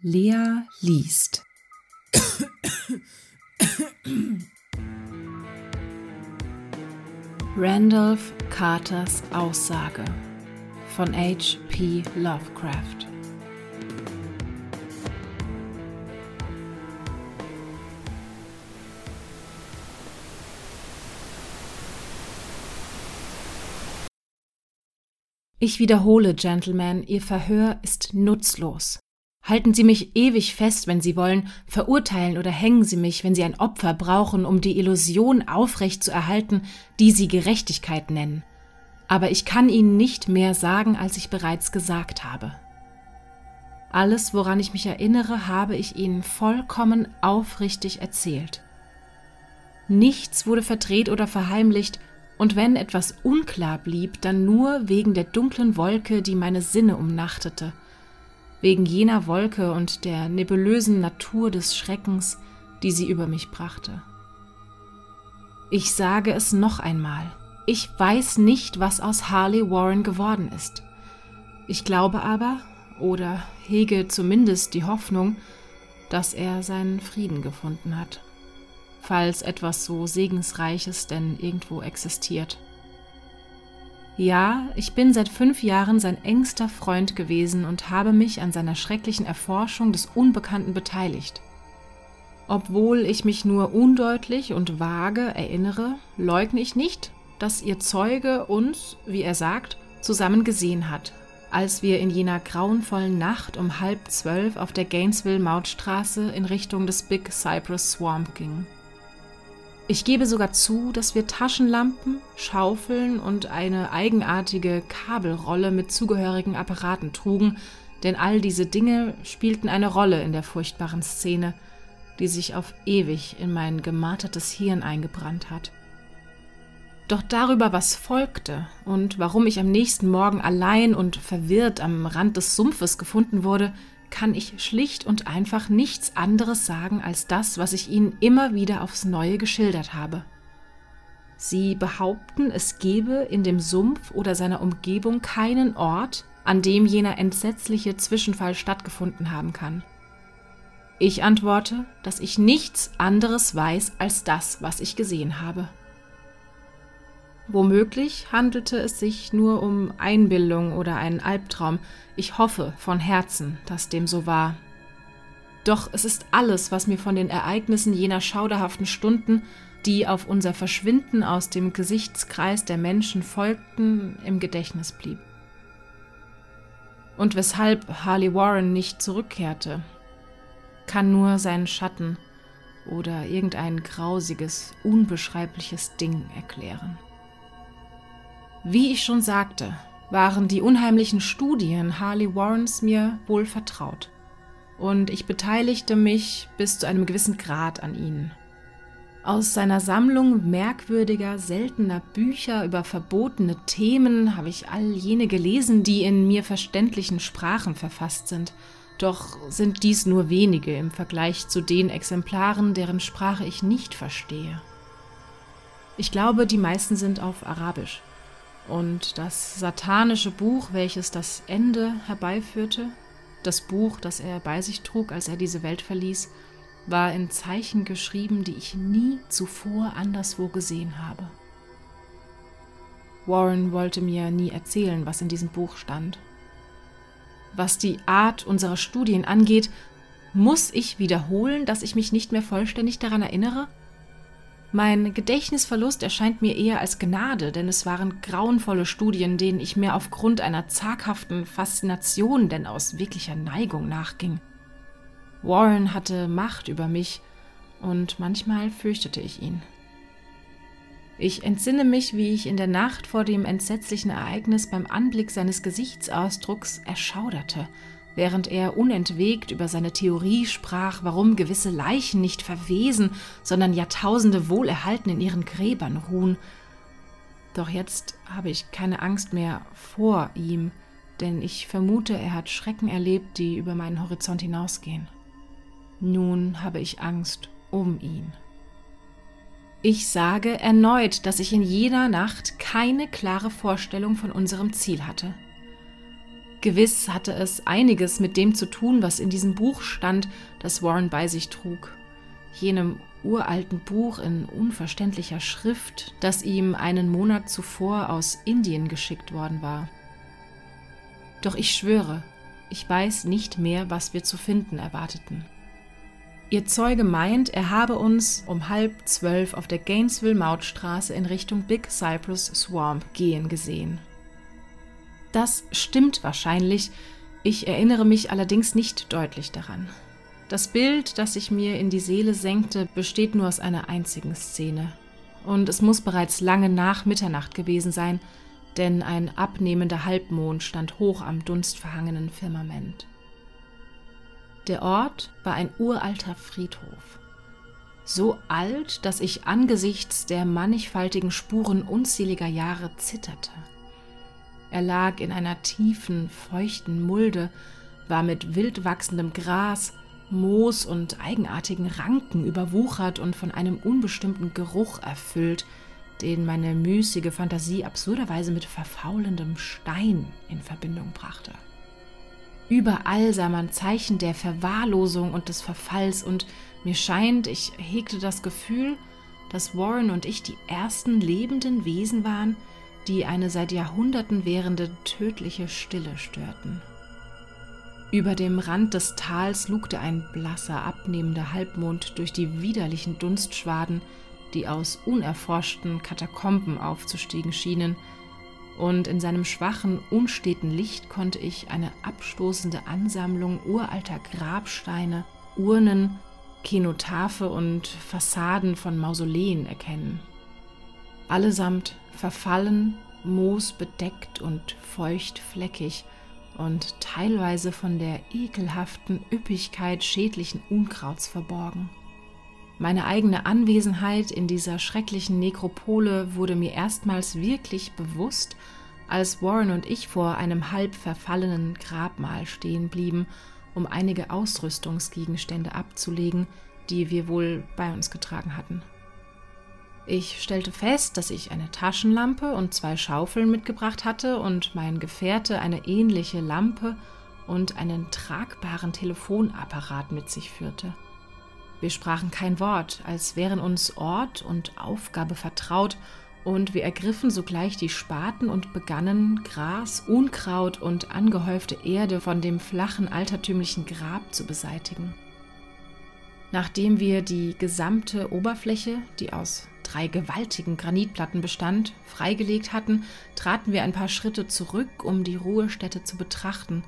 Lea liest. Randolph Carters Aussage von H.P. Lovecraft Ich wiederhole, Gentlemen, Ihr Verhör ist nutzlos. Halten Sie mich ewig fest, wenn Sie wollen, verurteilen oder hängen Sie mich, wenn Sie ein Opfer brauchen, um die Illusion aufrecht zu erhalten, die Sie Gerechtigkeit nennen. Aber ich kann Ihnen nicht mehr sagen, als ich bereits gesagt habe. Alles, woran ich mich erinnere, habe ich Ihnen vollkommen aufrichtig erzählt. Nichts wurde verdreht oder verheimlicht, und wenn etwas unklar blieb, dann nur wegen der dunklen Wolke, die meine Sinne umnachtete, wegen jener Wolke und der nebulösen Natur des Schreckens, die sie über mich brachte. Ich sage es noch einmal, ich weiß nicht, was aus Harley Warren geworden ist. Ich glaube aber, oder hege zumindest die Hoffnung, dass er seinen Frieden gefunden hat falls etwas so Segensreiches denn irgendwo existiert. Ja, ich bin seit fünf Jahren sein engster Freund gewesen und habe mich an seiner schrecklichen Erforschung des Unbekannten beteiligt. Obwohl ich mich nur undeutlich und vage erinnere, leugne ich nicht, dass ihr Zeuge uns, wie er sagt, zusammen gesehen hat, als wir in jener grauenvollen Nacht um halb zwölf auf der Gainesville-Mautstraße in Richtung des Big Cypress Swamp gingen. Ich gebe sogar zu, dass wir Taschenlampen, Schaufeln und eine eigenartige Kabelrolle mit zugehörigen Apparaten trugen, denn all diese Dinge spielten eine Rolle in der furchtbaren Szene, die sich auf ewig in mein gemartertes Hirn eingebrannt hat. Doch darüber, was folgte und warum ich am nächsten Morgen allein und verwirrt am Rand des Sumpfes gefunden wurde, kann ich schlicht und einfach nichts anderes sagen als das, was ich Ihnen immer wieder aufs Neue geschildert habe. Sie behaupten, es gebe in dem Sumpf oder seiner Umgebung keinen Ort, an dem jener entsetzliche Zwischenfall stattgefunden haben kann. Ich antworte, dass ich nichts anderes weiß als das, was ich gesehen habe. Womöglich handelte es sich nur um Einbildung oder einen Albtraum. Ich hoffe von Herzen, dass dem so war. Doch es ist alles, was mir von den Ereignissen jener schauderhaften Stunden, die auf unser Verschwinden aus dem Gesichtskreis der Menschen folgten, im Gedächtnis blieb. Und weshalb Harley Warren nicht zurückkehrte, kann nur sein Schatten oder irgendein grausiges, unbeschreibliches Ding erklären. Wie ich schon sagte, waren die unheimlichen Studien Harley Warrens mir wohl vertraut. Und ich beteiligte mich bis zu einem gewissen Grad an ihnen. Aus seiner Sammlung merkwürdiger, seltener Bücher über verbotene Themen habe ich all jene gelesen, die in mir verständlichen Sprachen verfasst sind. Doch sind dies nur wenige im Vergleich zu den Exemplaren, deren Sprache ich nicht verstehe. Ich glaube, die meisten sind auf Arabisch. Und das satanische Buch, welches das Ende herbeiführte, das Buch, das er bei sich trug, als er diese Welt verließ, war in Zeichen geschrieben, die ich nie zuvor anderswo gesehen habe. Warren wollte mir nie erzählen, was in diesem Buch stand. Was die Art unserer Studien angeht, muss ich wiederholen, dass ich mich nicht mehr vollständig daran erinnere? Mein Gedächtnisverlust erscheint mir eher als Gnade, denn es waren grauenvolle Studien, denen ich mir aufgrund einer zaghaften Faszination, denn aus wirklicher Neigung nachging. Warren hatte Macht über mich, und manchmal fürchtete ich ihn. Ich entsinne mich, wie ich in der Nacht vor dem entsetzlichen Ereignis beim Anblick seines Gesichtsausdrucks erschauderte, während er unentwegt über seine Theorie sprach, warum gewisse Leichen nicht verwesen, sondern Jahrtausende wohlerhalten in ihren Gräbern ruhen. Doch jetzt habe ich keine Angst mehr vor ihm, denn ich vermute, er hat Schrecken erlebt, die über meinen Horizont hinausgehen. Nun habe ich Angst um ihn. Ich sage erneut, dass ich in jener Nacht keine klare Vorstellung von unserem Ziel hatte. Gewiss hatte es einiges mit dem zu tun, was in diesem Buch stand, das Warren bei sich trug, jenem uralten Buch in unverständlicher Schrift, das ihm einen Monat zuvor aus Indien geschickt worden war. Doch ich schwöre, ich weiß nicht mehr, was wir zu finden erwarteten. Ihr Zeuge meint, er habe uns um halb zwölf auf der Gainesville-Mautstraße in Richtung Big Cypress Swamp gehen gesehen. Das stimmt wahrscheinlich, ich erinnere mich allerdings nicht deutlich daran. Das Bild, das sich mir in die Seele senkte, besteht nur aus einer einzigen Szene. Und es muss bereits lange nach Mitternacht gewesen sein, denn ein abnehmender Halbmond stand hoch am dunstverhangenen Firmament. Der Ort war ein uralter Friedhof. So alt, dass ich angesichts der mannigfaltigen Spuren unzähliger Jahre zitterte. Er lag in einer tiefen, feuchten Mulde, war mit wild wachsendem Gras, Moos und eigenartigen Ranken überwuchert und von einem unbestimmten Geruch erfüllt, den meine müßige Fantasie absurderweise mit verfaulendem Stein in Verbindung brachte. Überall sah man Zeichen der Verwahrlosung und des Verfalls, und mir scheint, ich hegte das Gefühl, dass Warren und ich die ersten lebenden Wesen waren, die eine seit Jahrhunderten währende tödliche Stille störten. Über dem Rand des Tals lugte ein blasser, abnehmender Halbmond durch die widerlichen Dunstschwaden, die aus unerforschten Katakomben aufzustiegen schienen, und in seinem schwachen, unsteten Licht konnte ich eine abstoßende Ansammlung uralter Grabsteine, Urnen, Kenotaphe und Fassaden von Mausoleen erkennen. Allesamt verfallen, moosbedeckt und feuchtfleckig und teilweise von der ekelhaften Üppigkeit schädlichen Unkrauts verborgen. Meine eigene Anwesenheit in dieser schrecklichen Nekropole wurde mir erstmals wirklich bewusst, als Warren und ich vor einem halb verfallenen Grabmal stehen blieben, um einige Ausrüstungsgegenstände abzulegen, die wir wohl bei uns getragen hatten. Ich stellte fest, dass ich eine Taschenlampe und zwei Schaufeln mitgebracht hatte und mein Gefährte eine ähnliche Lampe und einen tragbaren Telefonapparat mit sich führte. Wir sprachen kein Wort, als wären uns Ort und Aufgabe vertraut, und wir ergriffen sogleich die Spaten und begannen, Gras, Unkraut und angehäufte Erde von dem flachen altertümlichen Grab zu beseitigen. Nachdem wir die gesamte Oberfläche, die aus drei gewaltigen Granitplatten bestand, freigelegt hatten, traten wir ein paar Schritte zurück, um die Ruhestätte zu betrachten,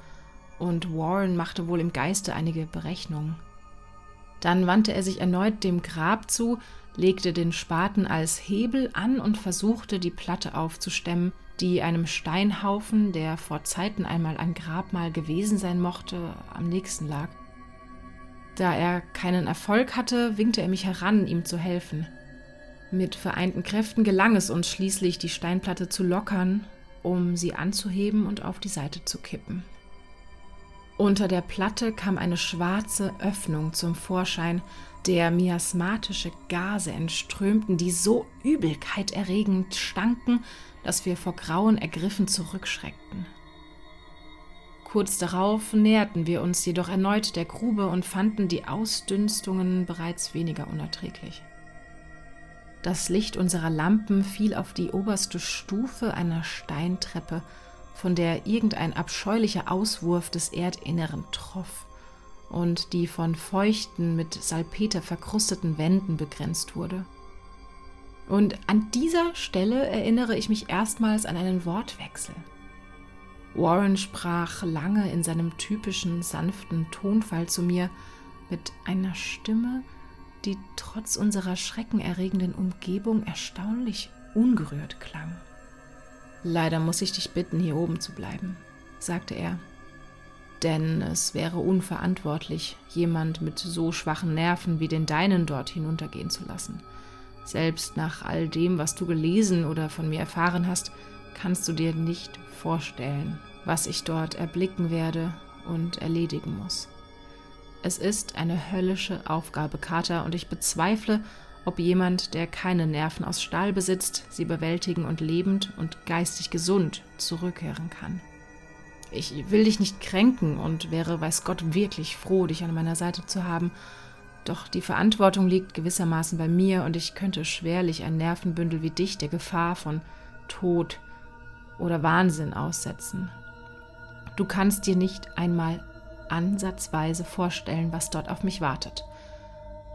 und Warren machte wohl im Geiste einige Berechnungen. Dann wandte er sich erneut dem Grab zu, legte den Spaten als Hebel an und versuchte, die Platte aufzustemmen, die einem Steinhaufen, der vor Zeiten einmal ein Grabmal gewesen sein mochte, am nächsten lag. Da er keinen Erfolg hatte, winkte er mich heran, ihm zu helfen. Mit vereinten Kräften gelang es uns schließlich, die Steinplatte zu lockern, um sie anzuheben und auf die Seite zu kippen. Unter der Platte kam eine schwarze Öffnung zum Vorschein, der miasmatische Gase entströmten, die so übelkeiterregend stanken, dass wir vor Grauen ergriffen zurückschreckten. Kurz darauf näherten wir uns jedoch erneut der Grube und fanden die Ausdünstungen bereits weniger unerträglich. Das Licht unserer Lampen fiel auf die oberste Stufe einer Steintreppe, von der irgendein abscheulicher Auswurf des Erdinneren troff und die von feuchten, mit Salpeter verkrusteten Wänden begrenzt wurde. Und an dieser Stelle erinnere ich mich erstmals an einen Wortwechsel. Warren sprach lange in seinem typischen sanften Tonfall zu mir mit einer Stimme, die trotz unserer schreckenerregenden Umgebung erstaunlich ungerührt klang. Leider muss ich dich bitten, hier oben zu bleiben, sagte er. Denn es wäre unverantwortlich, jemand mit so schwachen Nerven wie den deinen dort hinuntergehen zu lassen. Selbst nach all dem, was du gelesen oder von mir erfahren hast, kannst du dir nicht vorstellen, was ich dort erblicken werde und erledigen muss. Es ist eine höllische Aufgabe, Kater, und ich bezweifle, ob jemand, der keine Nerven aus Stahl besitzt, sie bewältigen und lebend und geistig gesund zurückkehren kann. Ich will dich nicht kränken und wäre, weiß Gott, wirklich froh, dich an meiner Seite zu haben. Doch die Verantwortung liegt gewissermaßen bei mir und ich könnte schwerlich ein Nervenbündel wie dich der Gefahr von Tod oder Wahnsinn aussetzen. Du kannst dir nicht einmal ansatzweise vorstellen, was dort auf mich wartet.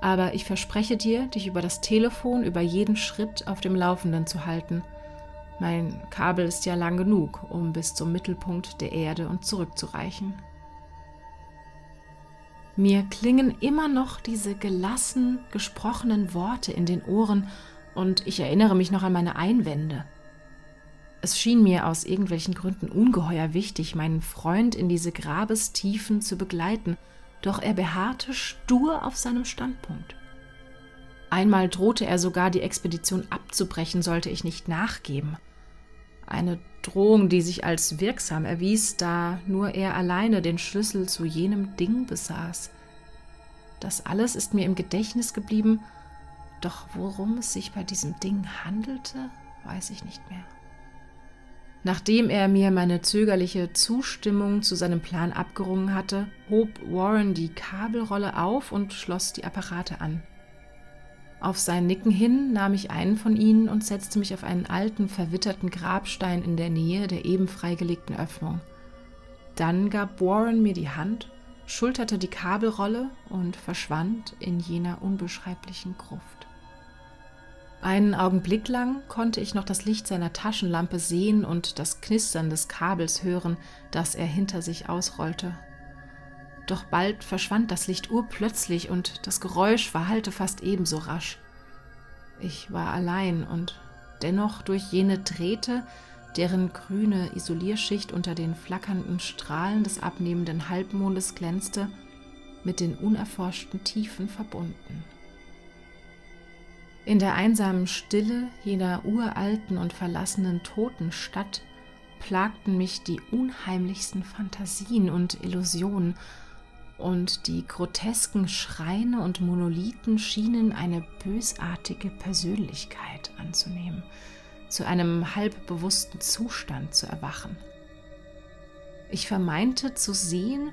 Aber ich verspreche dir, dich über das Telefon, über jeden Schritt auf dem Laufenden zu halten. Mein Kabel ist ja lang genug, um bis zum Mittelpunkt der Erde und zurückzureichen. Mir klingen immer noch diese gelassen gesprochenen Worte in den Ohren und ich erinnere mich noch an meine Einwände. Es schien mir aus irgendwelchen Gründen ungeheuer wichtig, meinen Freund in diese Grabestiefen zu begleiten, doch er beharrte stur auf seinem Standpunkt. Einmal drohte er sogar, die Expedition abzubrechen, sollte ich nicht nachgeben. Eine Drohung, die sich als wirksam erwies, da nur er alleine den Schlüssel zu jenem Ding besaß. Das alles ist mir im Gedächtnis geblieben, doch worum es sich bei diesem Ding handelte, weiß ich nicht mehr. Nachdem er mir meine zögerliche Zustimmung zu seinem Plan abgerungen hatte, hob Warren die Kabelrolle auf und schloss die Apparate an. Auf sein Nicken hin nahm ich einen von ihnen und setzte mich auf einen alten, verwitterten Grabstein in der Nähe der eben freigelegten Öffnung. Dann gab Warren mir die Hand, schulterte die Kabelrolle und verschwand in jener unbeschreiblichen Gruft. Einen Augenblick lang konnte ich noch das Licht seiner Taschenlampe sehen und das Knistern des Kabels hören, das er hinter sich ausrollte. Doch bald verschwand das Licht urplötzlich und das Geräusch verhallte fast ebenso rasch. Ich war allein und dennoch durch jene Drähte, deren grüne Isolierschicht unter den flackernden Strahlen des abnehmenden Halbmondes glänzte, mit den unerforschten Tiefen verbunden. In der einsamen Stille jener uralten und verlassenen Totenstadt plagten mich die unheimlichsten Fantasien und Illusionen, und die grotesken Schreine und Monolithen schienen eine bösartige Persönlichkeit anzunehmen, zu einem halbbewussten Zustand zu erwachen. Ich vermeinte zu sehen,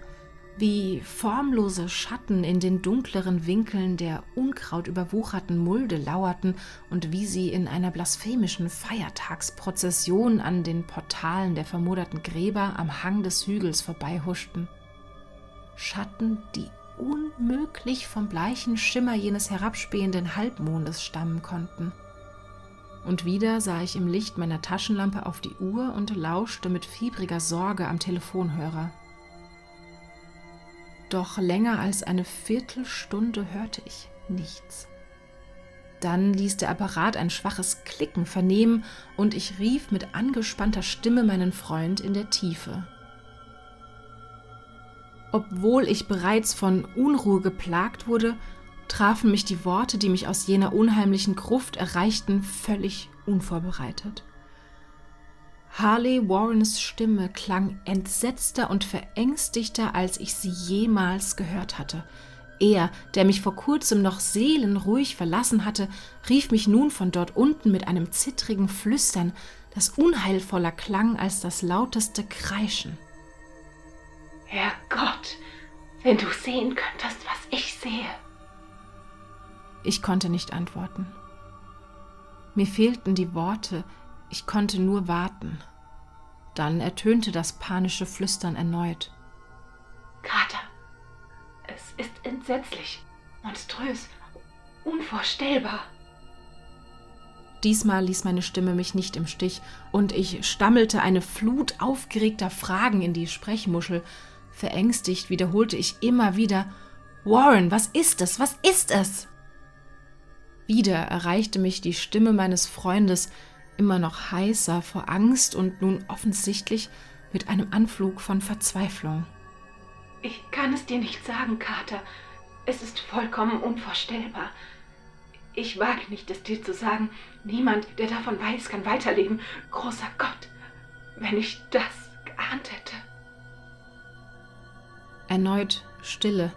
wie formlose Schatten in den dunkleren Winkeln der unkrautüberwucherten Mulde lauerten und wie sie in einer blasphemischen Feiertagsprozession an den Portalen der vermoderten Gräber am Hang des Hügels vorbeihuschten. Schatten, die unmöglich vom bleichen Schimmer jenes herabspähenden Halbmondes stammen konnten. Und wieder sah ich im Licht meiner Taschenlampe auf die Uhr und lauschte mit fiebriger Sorge am Telefonhörer. Doch länger als eine Viertelstunde hörte ich nichts. Dann ließ der Apparat ein schwaches Klicken vernehmen und ich rief mit angespannter Stimme meinen Freund in der Tiefe. Obwohl ich bereits von Unruhe geplagt wurde, trafen mich die Worte, die mich aus jener unheimlichen Gruft erreichten, völlig unvorbereitet. Harley Warrens Stimme klang entsetzter und verängstigter, als ich sie jemals gehört hatte. Er, der mich vor kurzem noch seelenruhig verlassen hatte, rief mich nun von dort unten mit einem zittrigen Flüstern, das unheilvoller klang als das lauteste Kreischen. Herrgott, wenn du sehen könntest, was ich sehe. Ich konnte nicht antworten. Mir fehlten die Worte, ich konnte nur warten. Dann ertönte das panische Flüstern erneut. Kater, es ist entsetzlich, monströs, unvorstellbar. Diesmal ließ meine Stimme mich nicht im Stich, und ich stammelte eine Flut aufgeregter Fragen in die Sprechmuschel. Verängstigt wiederholte ich immer wieder Warren, was ist es? Was ist es? Wieder erreichte mich die Stimme meines Freundes, immer noch heißer vor Angst und nun offensichtlich mit einem Anflug von Verzweiflung. Ich kann es dir nicht sagen, Kater. Es ist vollkommen unvorstellbar. Ich wage nicht, es dir zu sagen. Niemand, der davon weiß, kann weiterleben. Großer Gott, wenn ich das geahnt hätte. Erneut Stille,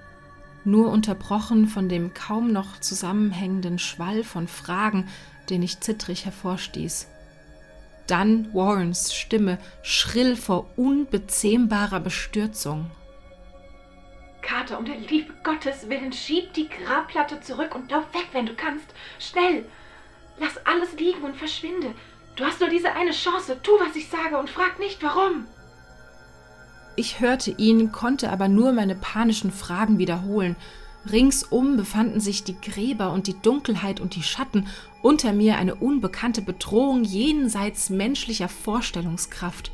nur unterbrochen von dem kaum noch zusammenhängenden Schwall von Fragen, den ich zittrig hervorstieß. Dann Warrens Stimme, schrill vor unbezähmbarer Bestürzung. Kater, um der Liebe Gottes willen, schieb die Grabplatte zurück und lauf weg, wenn du kannst. Schnell! Lass alles liegen und verschwinde. Du hast nur diese eine Chance. Tu, was ich sage und frag nicht, warum. Ich hörte ihn, konnte aber nur meine panischen Fragen wiederholen. Ringsum befanden sich die Gräber und die Dunkelheit und die Schatten, unter mir eine unbekannte Bedrohung jenseits menschlicher Vorstellungskraft.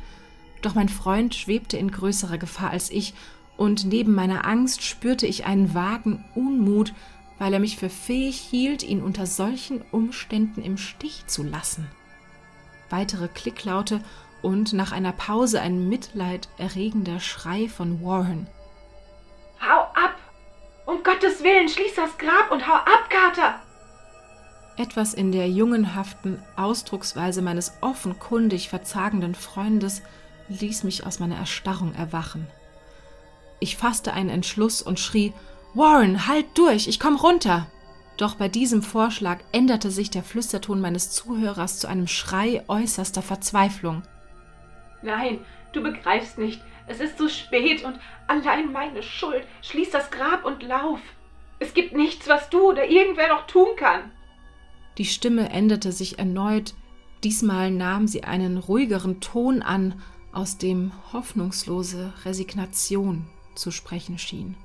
Doch mein Freund schwebte in größerer Gefahr als ich, und neben meiner Angst spürte ich einen vagen Unmut, weil er mich für fähig hielt, ihn unter solchen Umständen im Stich zu lassen. Weitere Klicklaute und nach einer Pause ein mitleiderregender Schrei von Warren. Um Gottes Willen, schließ das Grab und hau ab, Kater! Etwas in der jungenhaften Ausdrucksweise meines offenkundig verzagenden Freundes ließ mich aus meiner Erstarrung erwachen. Ich fasste einen Entschluss und schrie Warren, halt durch, ich komm runter. Doch bei diesem Vorschlag änderte sich der Flüsterton meines Zuhörers zu einem Schrei äußerster Verzweiflung. Nein, du begreifst nicht. Es ist zu spät und allein meine Schuld. Schließ das Grab und lauf. Es gibt nichts, was du oder irgendwer noch tun kann. Die Stimme änderte sich erneut. Diesmal nahm sie einen ruhigeren Ton an, aus dem hoffnungslose Resignation zu sprechen schien.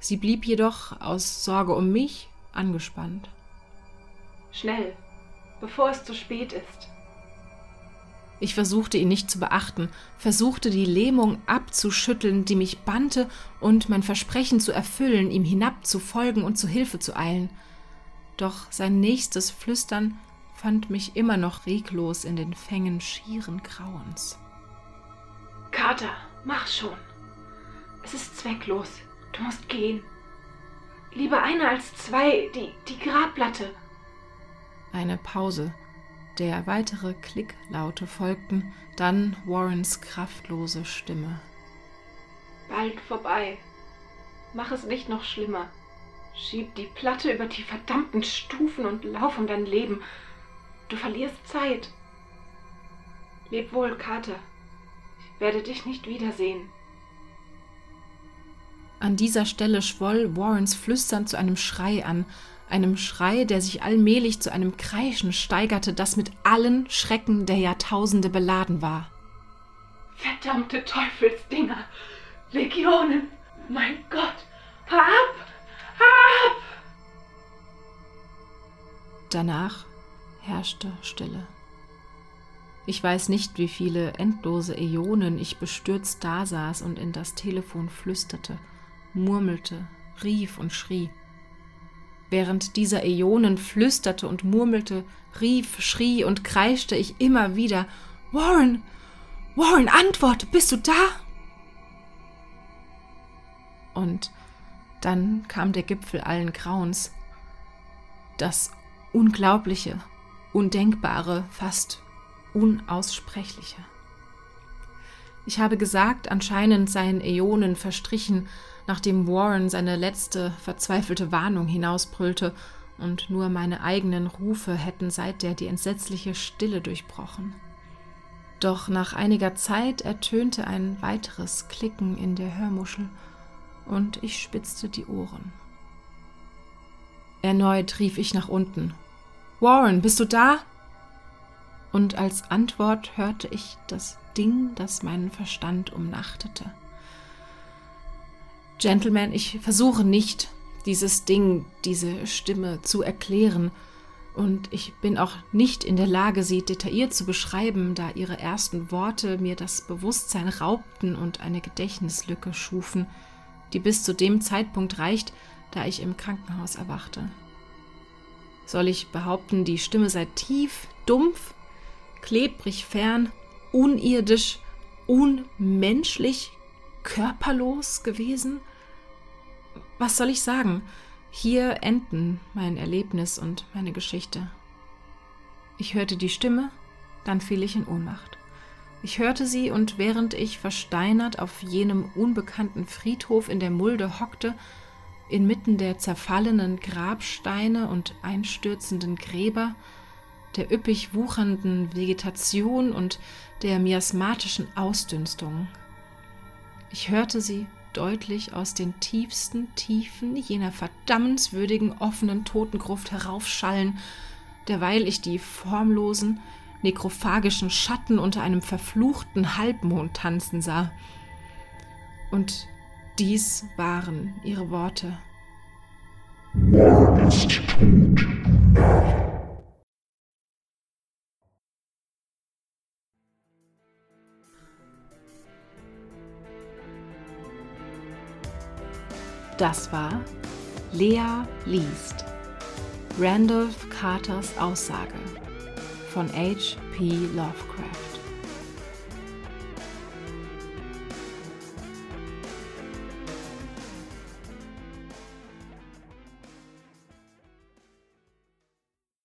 Sie blieb jedoch aus Sorge um mich angespannt. Schnell, bevor es zu spät ist. Ich versuchte ihn nicht zu beachten, versuchte die Lähmung abzuschütteln, die mich bannte, und mein Versprechen zu erfüllen, ihm hinabzufolgen und zu Hilfe zu eilen. Doch sein nächstes Flüstern fand mich immer noch reglos in den Fängen schieren Grauens. Kater, mach schon. Es ist zwecklos. Du musst gehen. Lieber eine als zwei, die, die Grabplatte. Eine Pause, der weitere Klicklaute folgten, dann Warrens kraftlose Stimme. Bald vorbei. Mach es nicht noch schlimmer. Schieb die Platte über die verdammten Stufen und lauf um dein Leben. Du verlierst Zeit. Leb wohl, Kater. Ich werde dich nicht wiedersehen. An dieser Stelle schwoll Warrens Flüstern zu einem Schrei an, einem Schrei, der sich allmählich zu einem Kreischen steigerte, das mit allen Schrecken der Jahrtausende beladen war. Verdammte Teufelsdinger! Legionen! Mein Gott! Hör ab! Hör ab! Danach herrschte Stille. Ich weiß nicht, wie viele endlose Äonen ich bestürzt dasaß und in das Telefon flüsterte – murmelte, rief und schrie. Während dieser Äonen flüsterte und murmelte, rief, schrie und kreischte ich immer wieder Warren, Warren, antworte, bist du da? Und dann kam der Gipfel allen Grauens, das Unglaubliche, Undenkbare, fast Unaussprechliche. Ich habe gesagt, anscheinend seien Äonen verstrichen, nachdem Warren seine letzte verzweifelte Warnung hinausbrüllte, und nur meine eigenen Rufe hätten seither die entsetzliche Stille durchbrochen. Doch nach einiger Zeit ertönte ein weiteres Klicken in der Hörmuschel, und ich spitzte die Ohren. Erneut rief ich nach unten. Warren, bist du da? Und als Antwort hörte ich das Ding, das meinen Verstand umnachtete. Gentleman, ich versuche nicht, dieses Ding, diese Stimme zu erklären, und ich bin auch nicht in der Lage, sie detailliert zu beschreiben, da ihre ersten Worte mir das Bewusstsein raubten und eine Gedächtnislücke schufen, die bis zu dem Zeitpunkt reicht, da ich im Krankenhaus erwachte. Soll ich behaupten, die Stimme sei tief, dumpf, klebrig fern, unirdisch, unmenschlich, körperlos gewesen? Was soll ich sagen? Hier enden mein Erlebnis und meine Geschichte. Ich hörte die Stimme, dann fiel ich in Ohnmacht. Ich hörte sie und während ich versteinert auf jenem unbekannten Friedhof in der Mulde hockte, inmitten der zerfallenen Grabsteine und einstürzenden Gräber, der üppig wuchernden Vegetation und der miasmatischen Ausdünstung. Ich hörte sie deutlich aus den tiefsten Tiefen jener verdammenswürdigen offenen Totengruft heraufschallen, derweil ich die formlosen, nekrophagischen Schatten unter einem verfluchten Halbmond tanzen sah. Und dies waren ihre Worte. Morgen ist tot, Narr. Das war Lea liest Randolph Carters Aussage von H.P. Lovecraft.